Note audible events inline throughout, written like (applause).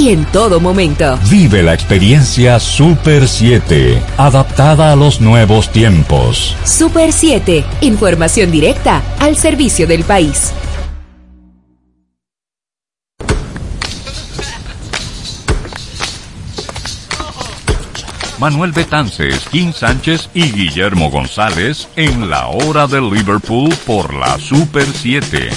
y en todo momento. Vive la experiencia Super 7, adaptada a los nuevos tiempos. Super 7, información directa al servicio del país. Manuel Betances, Kim Sánchez y Guillermo González en la hora de Liverpool por la Super 7.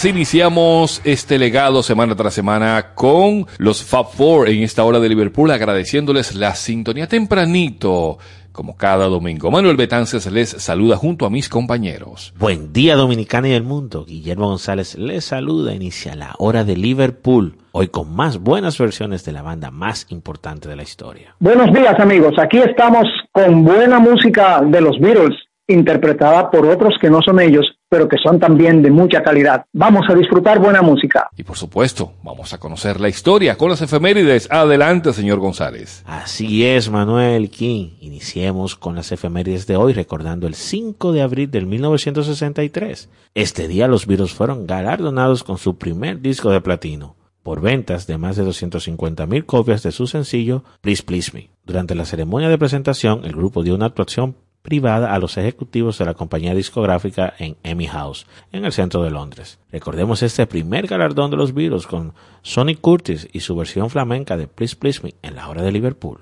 Así iniciamos este legado semana tras semana con los Fab Four en esta hora de Liverpool, agradeciéndoles la sintonía tempranito, como cada domingo. Manuel Betances les saluda junto a mis compañeros. Buen día Dominicana y el mundo. Guillermo González les saluda. Inicia la hora de Liverpool. Hoy con más buenas versiones de la banda más importante de la historia. Buenos días amigos. Aquí estamos con buena música de los Beatles interpretada por otros que no son ellos, pero que son también de mucha calidad. Vamos a disfrutar buena música. Y por supuesto, vamos a conocer la historia con las efemérides. Adelante, señor González. Así es, Manuel King. Iniciemos con las efemérides de hoy, recordando el 5 de abril del 1963. Este día los virus fueron galardonados con su primer disco de platino por ventas de más de 250 mil copias de su sencillo Please Please Me. Durante la ceremonia de presentación, el grupo dio una actuación privada a los ejecutivos de la compañía discográfica en Emmy House, en el centro de Londres. Recordemos este primer galardón de los Beatles con Sonny Curtis y su versión flamenca de Please Please Me en la hora de Liverpool.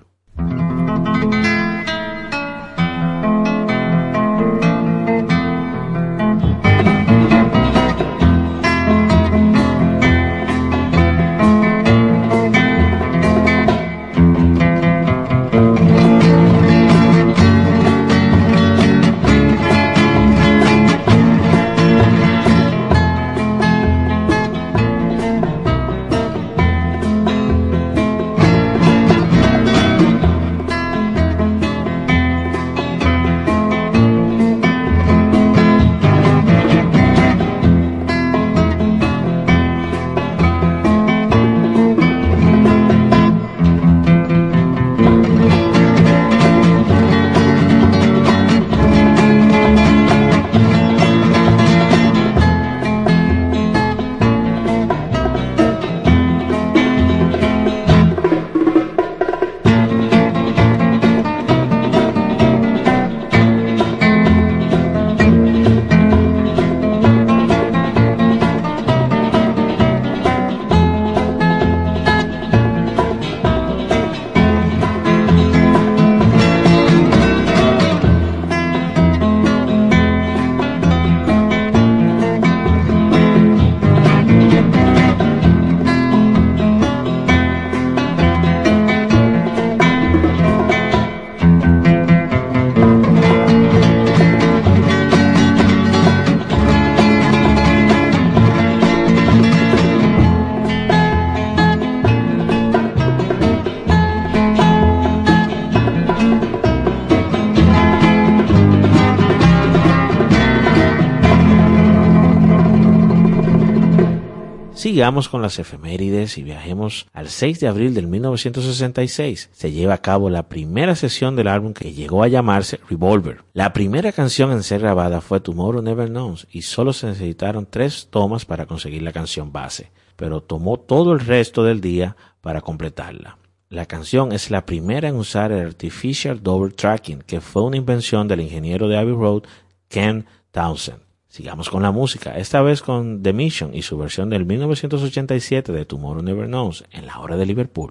Sigamos con las efemérides y viajemos al 6 de abril del 1966. Se lleva a cabo la primera sesión del álbum que llegó a llamarse Revolver. La primera canción en ser grabada fue Tomorrow Never Knows y solo se necesitaron tres tomas para conseguir la canción base, pero tomó todo el resto del día para completarla. La canción es la primera en usar el Artificial Double Tracking, que fue una invención del ingeniero de Abbey Road, Ken Townsend. Sigamos con la música, esta vez con The Mission y su versión del 1987 de Tomorrow Never Knows en la hora de Liverpool.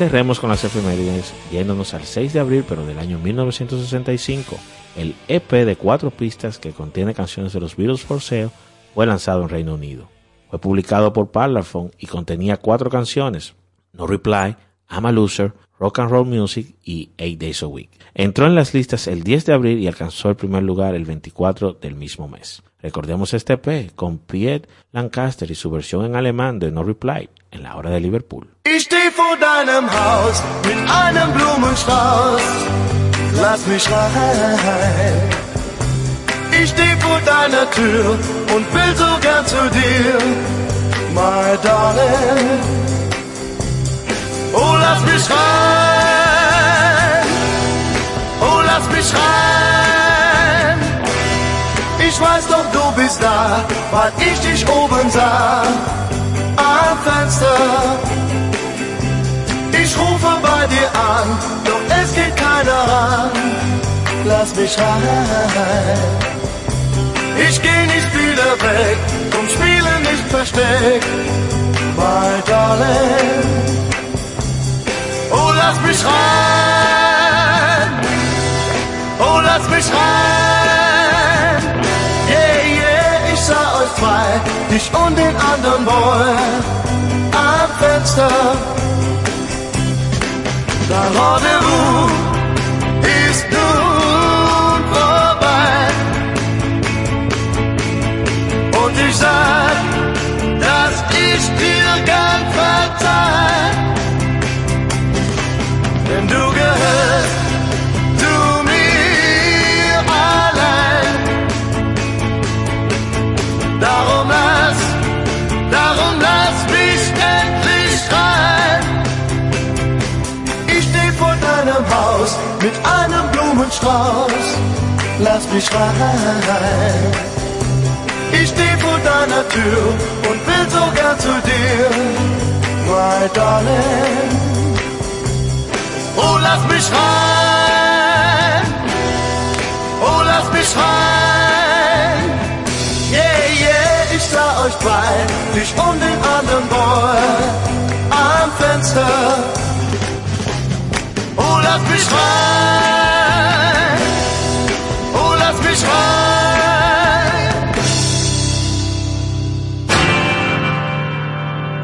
Cerremos con las efemérides yéndonos al 6 de abril, pero del año 1965. El EP de cuatro pistas que contiene canciones de los Beatles for Sale fue lanzado en Reino Unido. Fue publicado por Parlophone y contenía cuatro canciones: No Reply, I'm a Loser, Rock and Roll Music y Eight Days a Week. Entró en las listas el 10 de abril y alcanzó el primer lugar el 24 del mismo mes. Recordemos este EP con Piet Lancaster y su versión en alemán de No Reply en la hora de Liverpool. Oh, lass mich rein. Oh, lass mich rein. Ich weiß doch, du bist da, weil ich dich oben sah am Fenster. Ich rufe bei dir an, doch es geht keiner ran. Lass mich rein. Ich geh nicht wieder weg, drum spiele nicht versteckt. My darling, oh lass mich rein, oh lass mich rein. Yeah, yeah, ich sah euch zwei, dich und den anderen Boy am Fenster. Dein Rendezvous ist nun Blumenstrauß. Lass mich rein. Ich steh vor deiner Tür und will sogar zu dir, my darling. Oh, lass mich rein. Oh, lass mich rein. Yeah, yeah, ich sah euch zwei, dich und den anderen Boy am Fenster. Oh, lass mich rein. sky.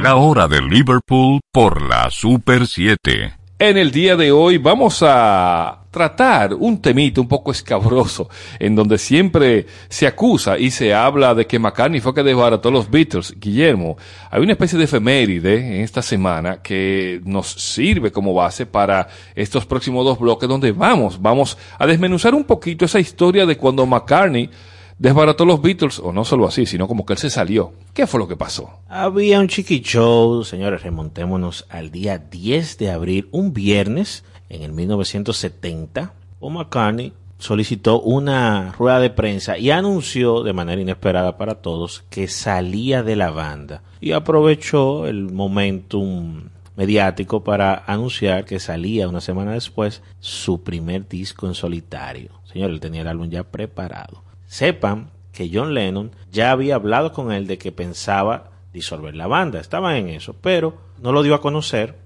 La hora de Liverpool por la Super 7. En el día de hoy vamos a tratar un temito un poco escabroso, en donde siempre se acusa y se habla de que McCartney fue que desbarató los Beatles. Guillermo, hay una especie de efeméride en esta semana que nos sirve como base para estos próximos dos bloques donde vamos, vamos a desmenuzar un poquito esa historia de cuando McCartney desbarató los Beatles, o no solo así, sino como que él se salió. ¿Qué fue lo que pasó? Había un chiqui señores, remontémonos al día 10 de abril, un viernes, en el 1970. Paul McCartney solicitó una rueda de prensa y anunció de manera inesperada para todos que salía de la banda y aprovechó el momentum mediático para anunciar que salía una semana después su primer disco en solitario. Señor, él tenía el álbum ya preparado. Sepan que John Lennon ya había hablado con él de que pensaba disolver la banda, estaba en eso, pero no lo dio a conocer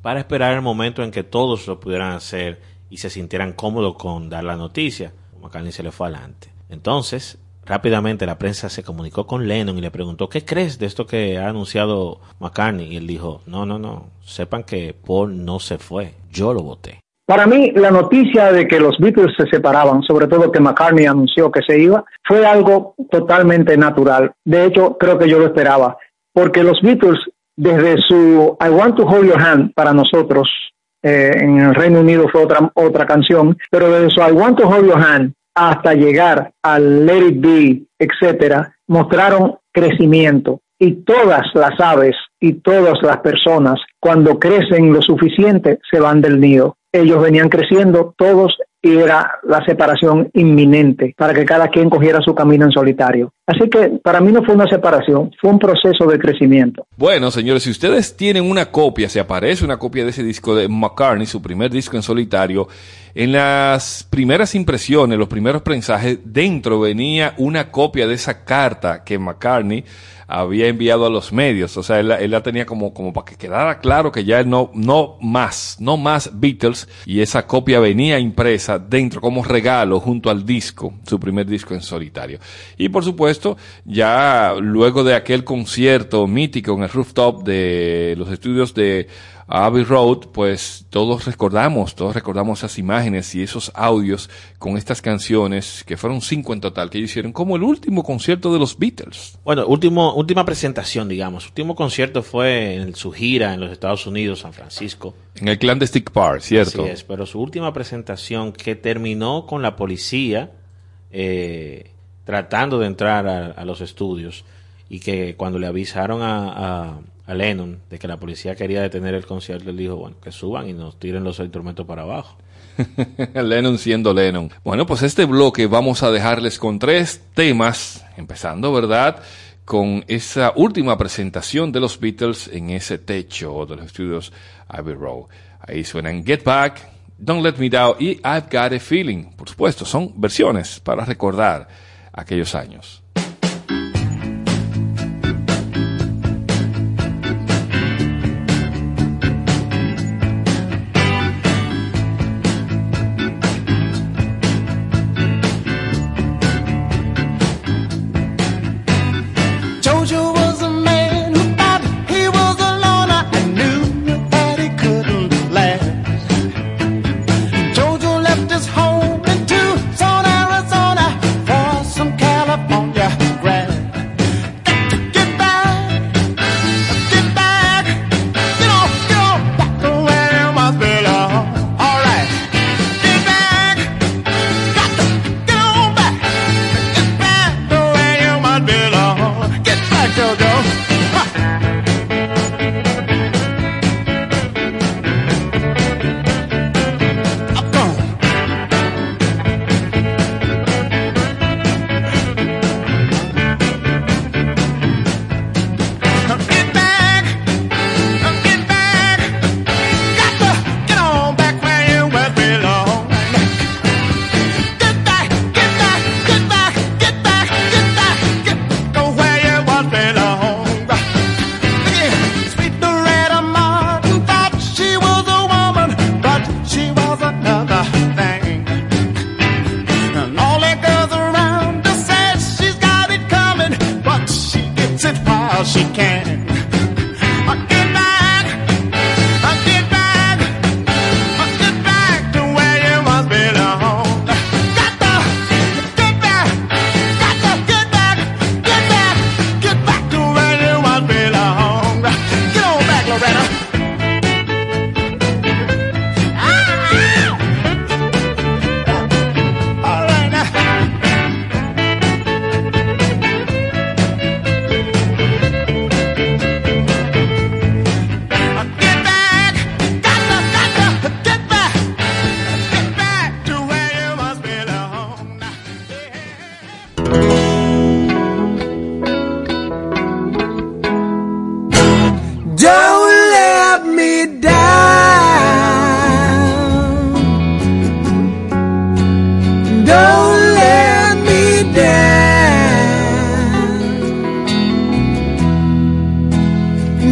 para esperar el momento en que todos lo pudieran hacer y se sintieran cómodos con dar la noticia. McCartney se le fue adelante. Entonces, rápidamente la prensa se comunicó con Lennon y le preguntó, ¿qué crees de esto que ha anunciado McCartney? Y él dijo, no, no, no, sepan que Paul no se fue, yo lo voté. Para mí, la noticia de que los Beatles se separaban, sobre todo que McCartney anunció que se iba, fue algo totalmente natural. De hecho, creo que yo lo esperaba, porque los Beatles, desde su I Want to Hold Your Hand, para nosotros, eh, en el Reino Unido fue otra, otra canción, pero desde su I Want to Hold Your Hand hasta llegar al Let It Be, etcétera, mostraron crecimiento. Y todas las aves y todas las personas, cuando crecen lo suficiente, se van del nido ellos venían creciendo todos y era la separación inminente para que cada quien cogiera su camino en solitario. Así que para mí no fue una separación, fue un proceso de crecimiento. Bueno, señores, si ustedes tienen una copia, si aparece una copia de ese disco de McCartney, su primer disco en solitario, en las primeras impresiones, los primeros prensajes, dentro venía una copia de esa carta que McCartney había enviado a los medios. O sea, él, él, la tenía como, como para que quedara claro que ya él no, no más, no más Beatles. Y esa copia venía impresa dentro como regalo junto al disco, su primer disco en solitario. Y por supuesto, supuesto, ya luego de aquel concierto mítico en el rooftop de los estudios de Abbey Road, pues todos recordamos, todos recordamos esas imágenes y esos audios con estas canciones, que fueron cinco en total, que hicieron como el último concierto de los Beatles. Bueno, último, última presentación, digamos. Último concierto fue en su gira en los Estados Unidos, San Francisco. En el Clandestine Park, ¿cierto? Así es, pero su última presentación que terminó con la policía eh, tratando de entrar a, los estudios y que cuando le avisaron a Lennon de que la policía quería detener el concierto, él dijo, bueno, que suban y nos tiren los instrumentos para abajo. (laughs) Lennon siendo Lennon. Bueno, pues este bloque vamos a dejarles con tres temas, empezando, ¿verdad? Con esa última presentación de los Beatles en ese techo de los estudios Abbey Road. Ahí suenan Get Back, Don't Let Me Down y I've Got a Feeling. Por supuesto, son versiones para recordar aquellos años.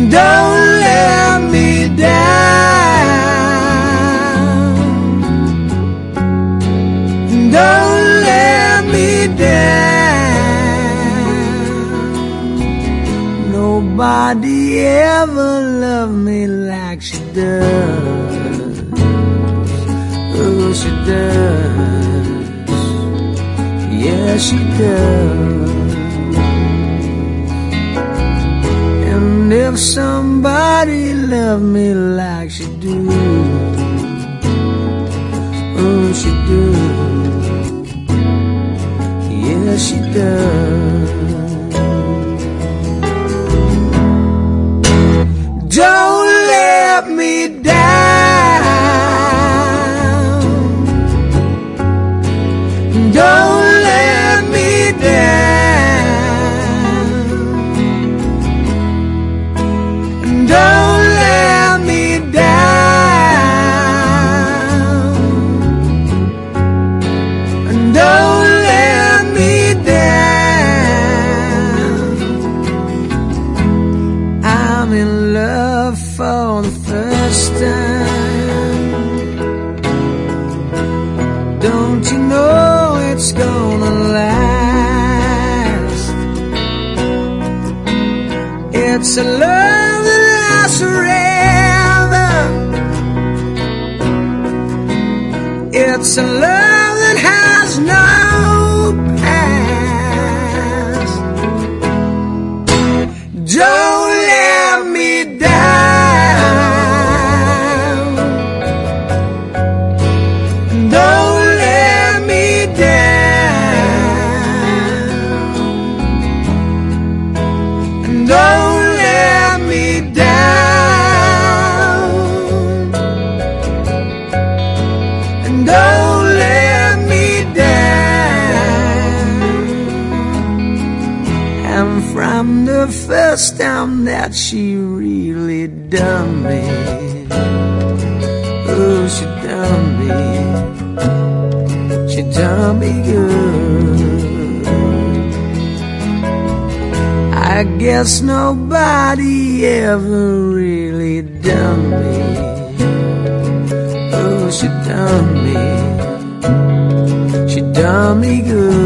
Don't let me down. Don't let me down. Nobody ever loved me like she does. Oh, she does. Yeah, she does. Somebody loved me like she do, oh, she do. Yeah, she does. So down that she really done me. Oh, she done me. She done me good. I guess nobody ever really done me. Oh, she done me. She done me good.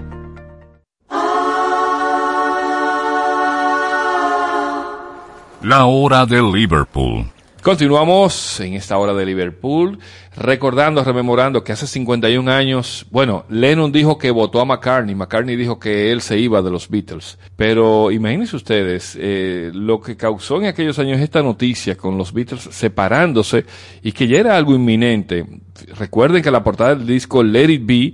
La hora de Liverpool. Continuamos en esta hora de Liverpool, recordando, rememorando que hace 51 años, bueno, Lennon dijo que votó a McCartney, McCartney dijo que él se iba de los Beatles, pero imagínense ustedes eh, lo que causó en aquellos años esta noticia con los Beatles separándose y que ya era algo inminente. Recuerden que la portada del disco Let It Be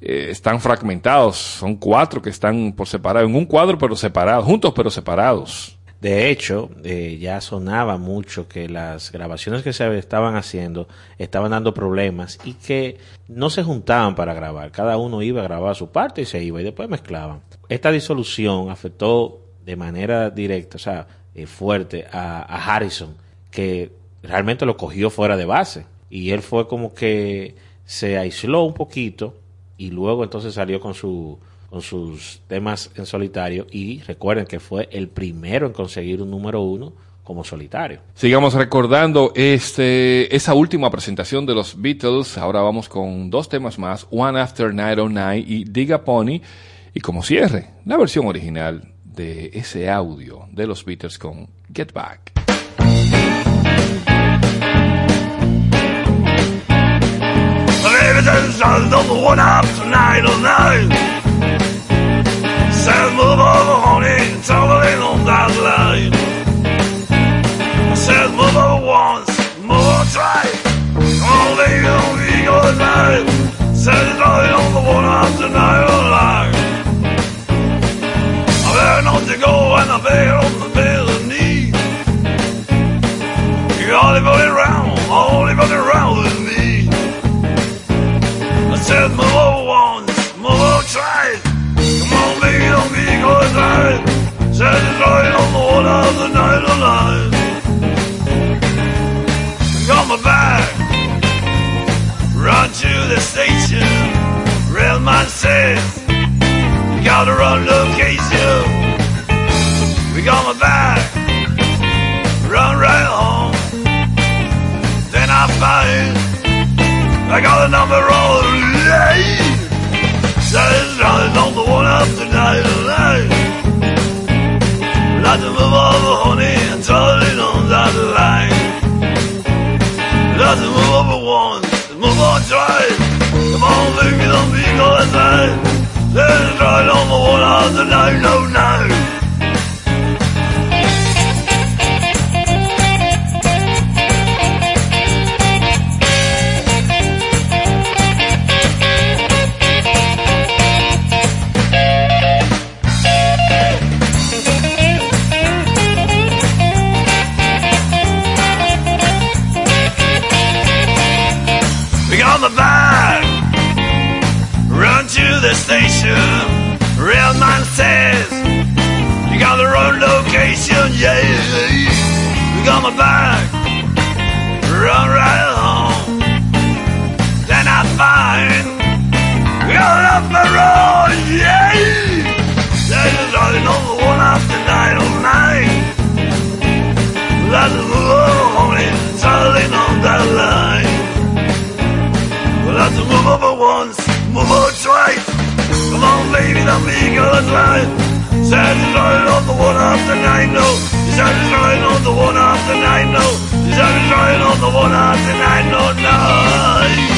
eh, están fragmentados, son cuatro que están por separado, en un cuadro pero separados, juntos pero separados. De hecho, eh, ya sonaba mucho que las grabaciones que se estaban haciendo estaban dando problemas y que no se juntaban para grabar. Cada uno iba a grabar su parte y se iba y después mezclaban. Esta disolución afectó de manera directa, o sea, eh, fuerte a, a Harrison, que realmente lo cogió fuera de base. Y él fue como que se aisló un poquito y luego entonces salió con su con sus temas en solitario y recuerden que fue el primero en conseguir un número uno como solitario. Sigamos recordando este, esa última presentación de los Beatles. Ahora vamos con dos temas más, One After Night oh Night y Dig a Pony. Y como cierre, la versión original de ese audio de los Beatles con Get Back. One move over, honey, tumbling on that line. I said, move over once, move over twice. On, baby, don't be good night. Said, it's only on the one after night line. I better not to go and I better on the bed of knee. You only put it round, be good night. Set on the one of the night alive. Got my back, run to the station. Railman says, gotta run location. We got my back, run right home. Then I find I got a number on the Says running on the one after night of night. Like to move over, honey, and turning on that line. Like to move over once, move on twice. Come on, baby, don't be going night. Says right on the one after night, no, no. The station. Railman says, You got the wrong location, yeah. You got my back, run right home. Then I find, got up the road, yeah. Then you're driving on the one after night oh all night. That's a move honey, traveling on that line. Well, that's a move over once, move over twice. Come on, baby, let me go line. Satisfied on the one after nine, no. Satisfied on the one after nine, no. Satisfied on the one after nine, no, no.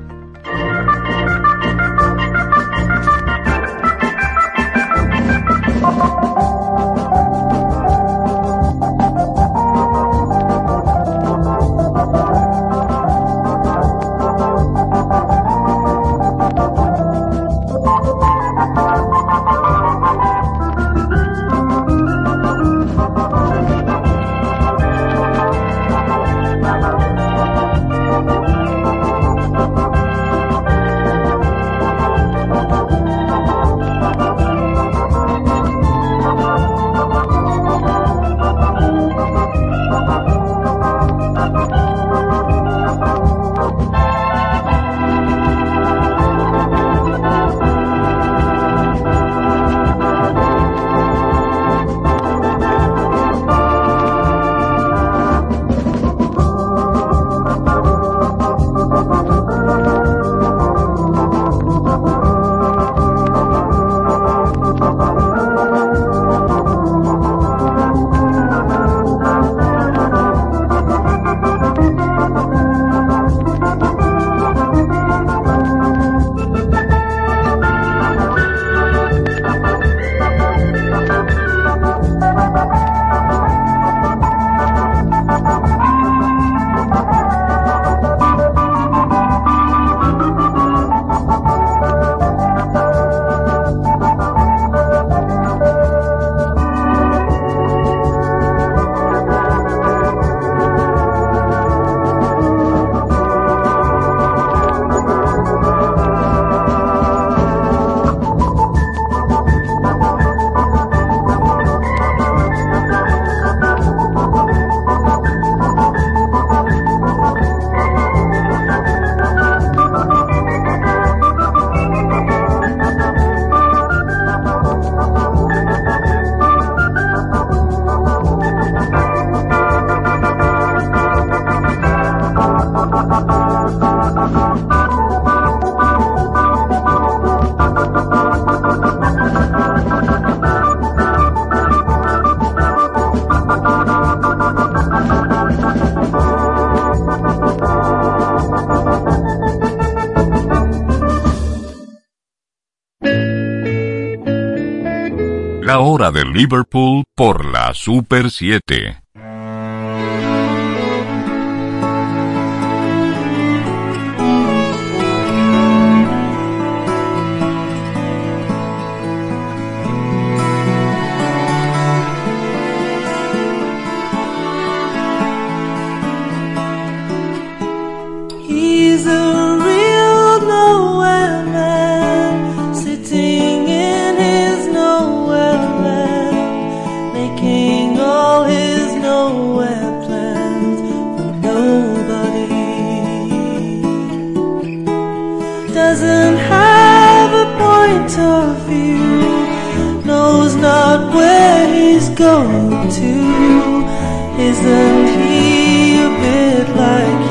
De Liverpool por la Super 7. Doesn't have a point of view, knows not where he's going to. Isn't he a bit like you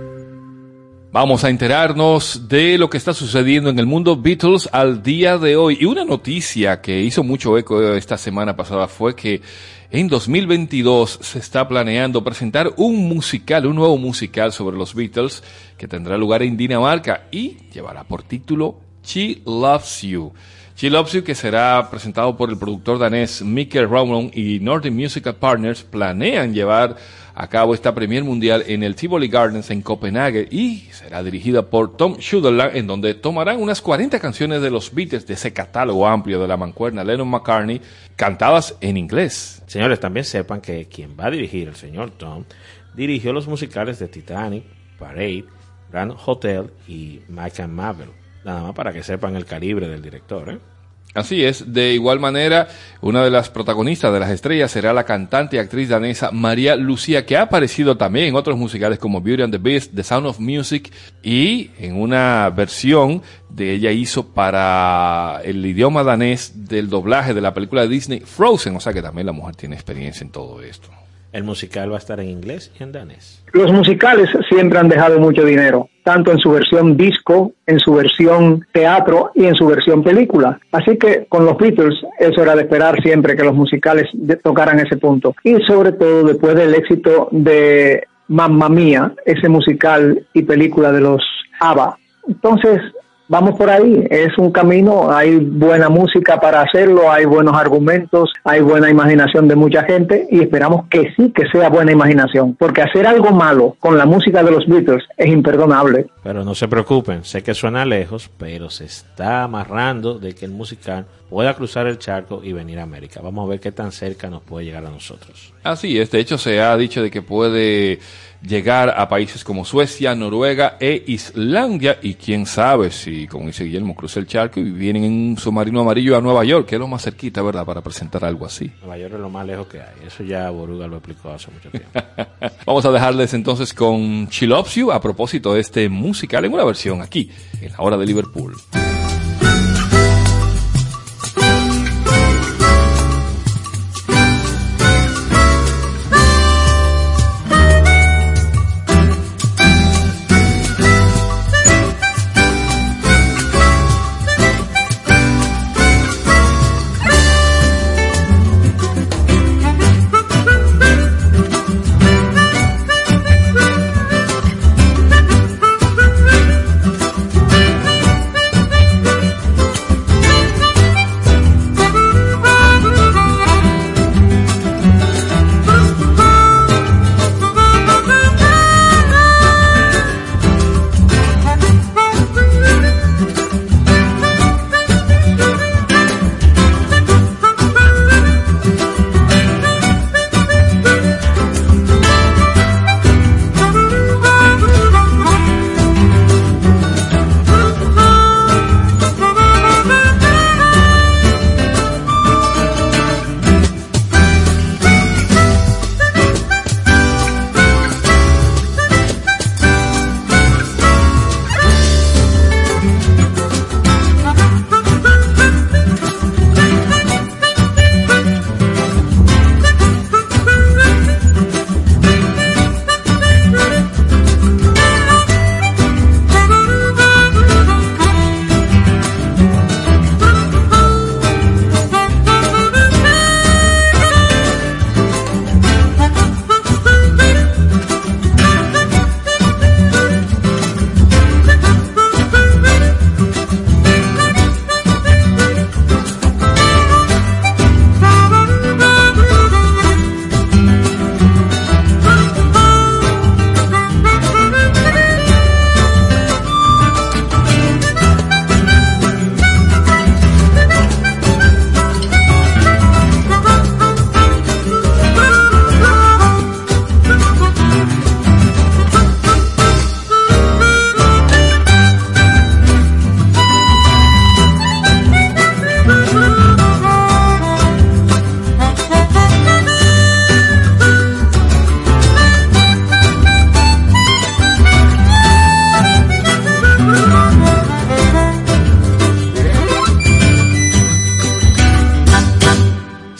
Vamos a enterarnos de lo que está sucediendo en el mundo Beatles al día de hoy. Y una noticia que hizo mucho eco esta semana pasada fue que en 2022 se está planeando presentar un musical, un nuevo musical sobre los Beatles que tendrá lugar en Dinamarca y llevará por título She Loves You. She Loves You, que será presentado por el productor danés Mikkel Raumon y Northern Musical Partners, planean llevar a cabo esta premier mundial en el Tivoli Gardens en Copenhague y será dirigida por Tom Sutherland, en donde tomarán unas 40 canciones de los Beatles de ese catálogo amplio de la mancuerna Lennon McCartney, cantadas en inglés. Señores, también sepan que quien va a dirigir, el señor Tom, dirigió los musicales de Titanic, Parade, Grand Hotel y Mike and Mabel. Nada más para que sepan el calibre del director. ¿eh? Así es, de igual manera, una de las protagonistas de las estrellas será la cantante y actriz danesa María Lucía, que ha aparecido también en otros musicales como Beauty and the Beast, The Sound of Music y en una versión de ella hizo para el idioma danés del doblaje de la película de Disney Frozen, o sea que también la mujer tiene experiencia en todo esto. El musical va a estar en inglés y en danés. Los musicales siempre han dejado mucho dinero, tanto en su versión disco, en su versión teatro y en su versión película. Así que con los Beatles eso era de esperar siempre que los musicales tocaran ese punto. Y sobre todo después del éxito de Mamma Mía, ese musical y película de los ABBA. Entonces, vamos por ahí, es un camino, hay buena música para hacerlo, hay buenos argumentos, hay buena imaginación de mucha gente y esperamos que sí que sea buena imaginación, porque hacer algo malo con la música de los Beatles es imperdonable. Pero no se preocupen, sé que suena lejos, pero se está amarrando de que el musical pueda cruzar el charco y venir a América. Vamos a ver qué tan cerca nos puede llegar a nosotros. Así es, de hecho se ha dicho de que puede llegar a países como Suecia, Noruega e Islandia y quién sabe si, como dice Guillermo, cruza el charco y vienen en un submarino amarillo a Nueva York, que es lo más cerquita, ¿verdad?, para presentar algo así. Nueva York es lo más lejos que hay. Eso ya Boruga lo explicó hace mucho tiempo. (laughs) Vamos a dejarles entonces con You a propósito de este musical en una versión aquí, en la hora de Liverpool.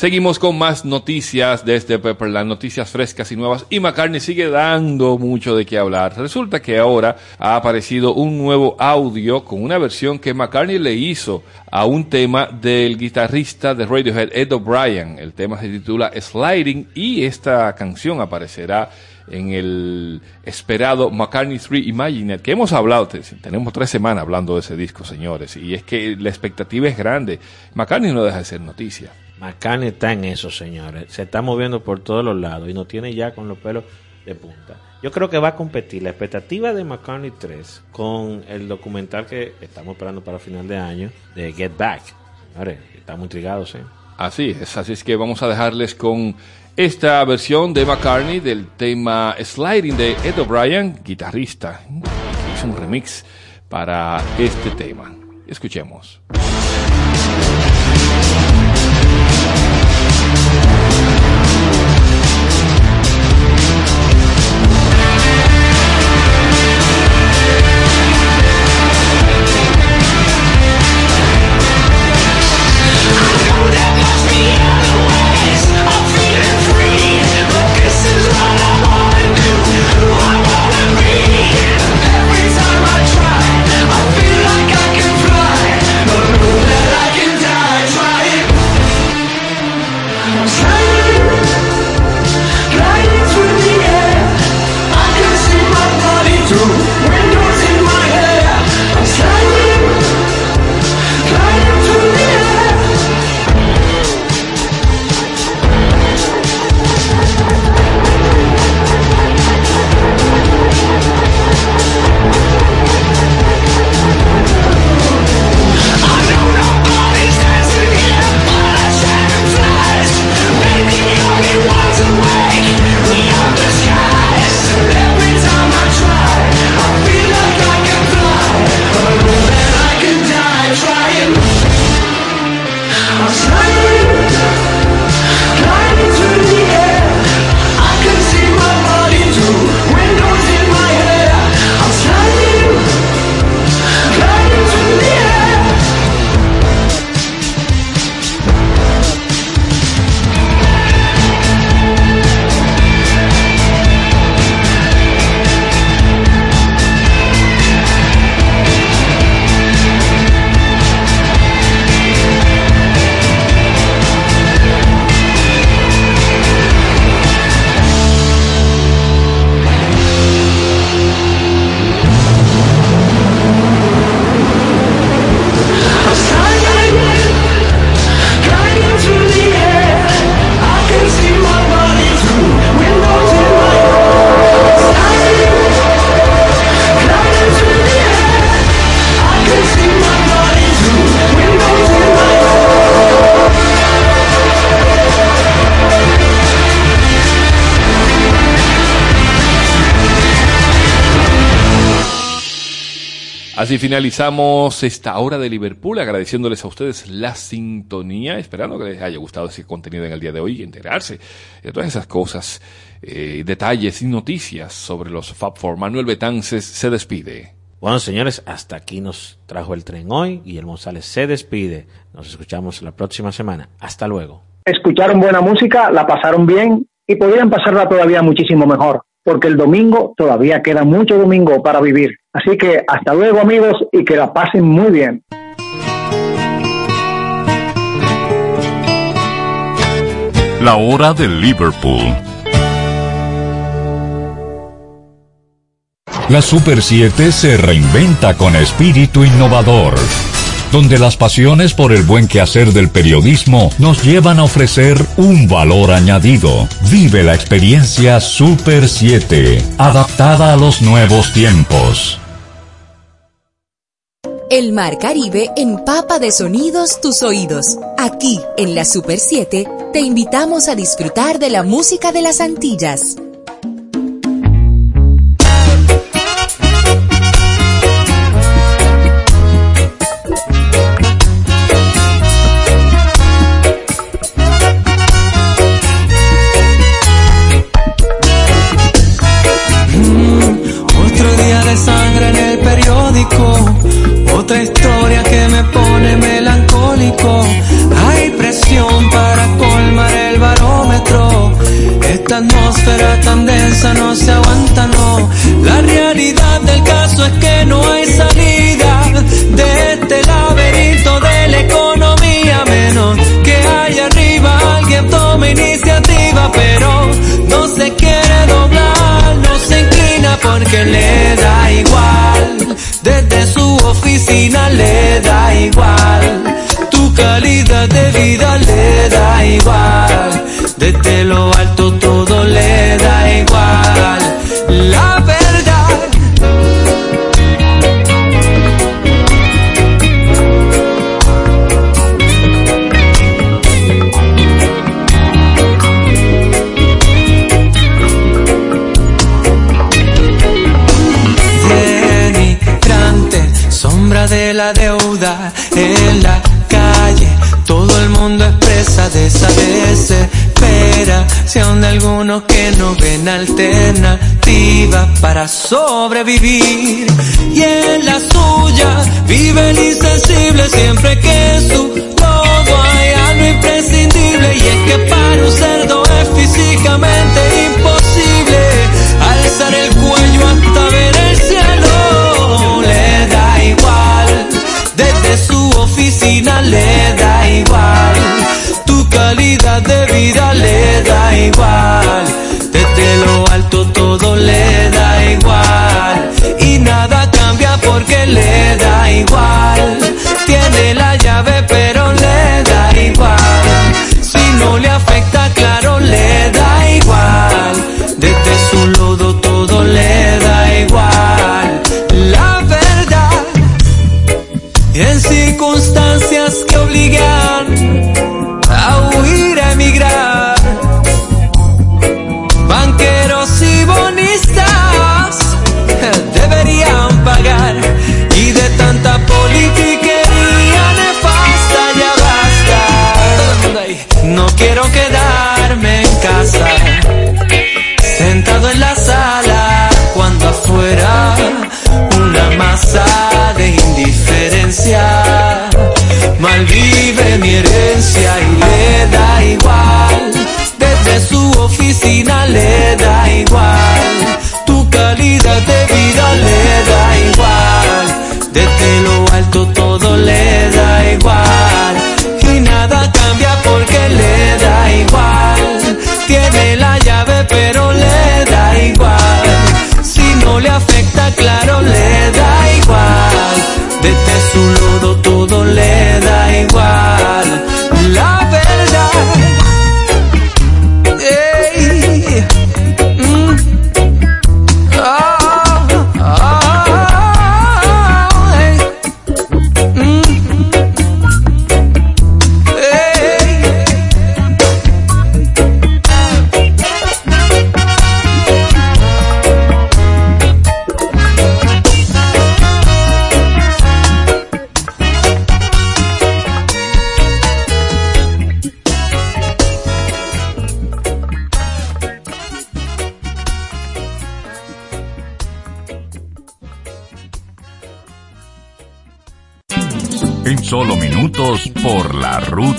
Seguimos con más noticias desde Pepperland, noticias frescas y nuevas. Y McCartney sigue dando mucho de qué hablar. Resulta que ahora ha aparecido un nuevo audio con una versión que McCartney le hizo a un tema del guitarrista de Radiohead, Ed O'Brien. El tema se titula Sliding y esta canción aparecerá en el esperado McCartney 3 Imagined, que hemos hablado, te- tenemos tres semanas hablando de ese disco, señores, y es que la expectativa es grande. McCartney no deja de ser noticia. McCartney está en eso, señores. Se está moviendo por todos los lados y nos tiene ya con los pelos de punta. Yo creo que va a competir la expectativa de McCartney 3 con el documental que estamos esperando para final de año de Get Back. Señores, estamos intrigados, ¿eh? Así es, así es que vamos a dejarles con esta versión de McCartney del tema Sliding de Ed O'Brien, guitarrista. hizo un remix para este tema. Escuchemos. Así finalizamos esta hora de Liverpool, agradeciéndoles a ustedes la sintonía, esperando que les haya gustado ese contenido en el día de hoy y enterarse de todas esas cosas, eh, detalles y noticias sobre los Fab Four. Manuel Betances se despide. Bueno, señores, hasta aquí nos trajo el tren hoy. Guillermo González se despide. Nos escuchamos la próxima semana. Hasta luego. Escucharon buena música, la pasaron bien y podrían pasarla todavía muchísimo mejor, porque el domingo todavía queda mucho domingo para vivir. Así que hasta luego amigos y que la pasen muy bien. La hora de Liverpool. La Super 7 se reinventa con espíritu innovador, donde las pasiones por el buen quehacer del periodismo nos llevan a ofrecer un valor añadido. Vive la experiencia Super 7, adaptada a los nuevos tiempos. El Mar Caribe empapa de sonidos tus oídos. Aquí, en la Super 7, te invitamos a disfrutar de la música de las Antillas. Historia que me pone melancólico. Hay presión para colmar el barómetro. Esta atmósfera tan densa no se aguanta, no. La realidad del caso es que no hay salida de este laberinto de la economía, menos que haya arriba alguien tome iniciativa, pero no se quiere doblar, no se inclina porque le oficina le da igual. Tu calidad de vida le da igual. Desde lo deuda en la calle. Todo el mundo expresa de esa desespera. Aún hay algunos que no ven alternativa para sobrevivir. Y en la suya vive el insensible siempre que su logo hay algo imprescindible. Y es que para un cerdo es físicamente imposible alzar el le da igual. Tu calidad de vida le da igual. Desde lo alto todo quiero quedarme en casa, sentado en la sala, cuando afuera una masa de indiferencia malvive mi herencia y le da igual. Desde su oficina le da igual. Tu calidad de vida le da igual. Igual.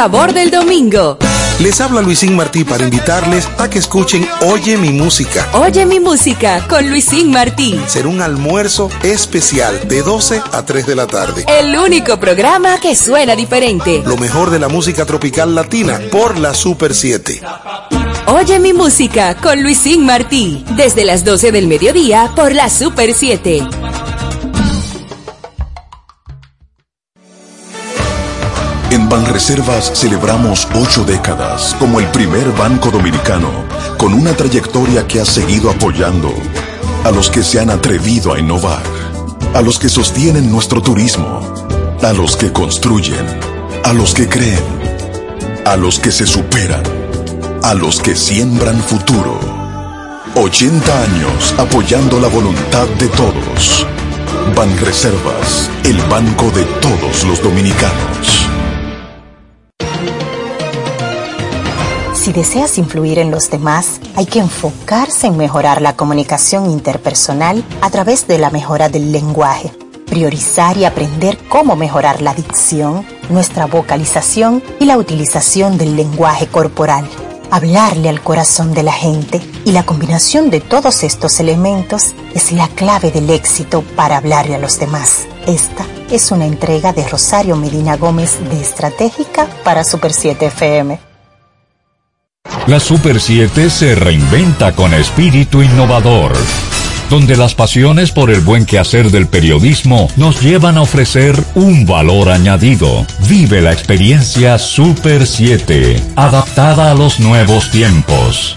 Sabor del domingo. Les habla Luisín Martí para invitarles a que escuchen Oye mi música. Oye mi música con Luisín Martí. Será un almuerzo especial de 12 a 3 de la tarde. El único programa que suena diferente. Lo mejor de la música tropical latina por la Super 7. Oye mi música con Luisín Martí. Desde las 12 del mediodía por la Super 7. Banreservas celebramos ocho décadas como el primer banco dominicano con una trayectoria que ha seguido apoyando a los que se han atrevido a innovar, a los que sostienen nuestro turismo, a los que construyen, a los que creen, a los que se superan, a los que siembran futuro. 80 años apoyando la voluntad de todos. Banreservas, el banco de todos los dominicanos. Si deseas influir en los demás, hay que enfocarse en mejorar la comunicación interpersonal a través de la mejora del lenguaje. Priorizar y aprender cómo mejorar la dicción, nuestra vocalización y la utilización del lenguaje corporal. Hablarle al corazón de la gente y la combinación de todos estos elementos es la clave del éxito para hablarle a los demás. Esta es una entrega de Rosario Medina Gómez de Estratégica para Super 7 FM. La Super 7 se reinventa con espíritu innovador. donde las pasiones por el buen quehacer del periodismo nos llevan a ofrecer un valor añadido. Vive la experiencia Super 7, adaptada a los nuevos tiempos.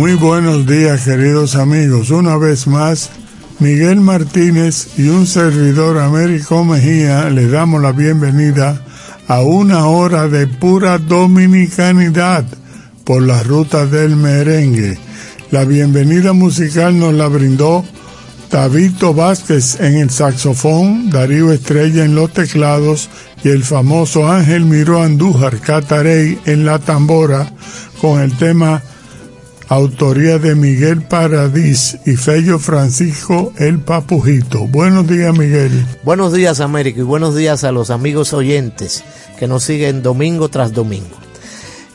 Muy buenos días, queridos amigos. Una vez más, Miguel Martínez y un servidor Américo Mejía le damos la bienvenida a una hora de pura dominicanidad por la ruta del merengue. La bienvenida musical nos la brindó Tabito Vázquez en el saxofón, Darío Estrella en los teclados y el famoso Ángel Miró Andújar Catarey en la tambora con el tema autoría de Miguel Paradís y Fello Francisco El Papujito. Buenos días, Miguel. Buenos días, América, y buenos días a los amigos oyentes que nos siguen domingo tras domingo.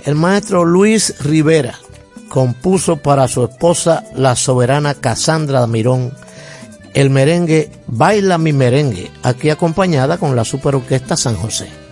El maestro Luis Rivera compuso para su esposa, la soberana Casandra Mirón, el merengue Baila mi merengue, aquí acompañada con la Superorquesta San José.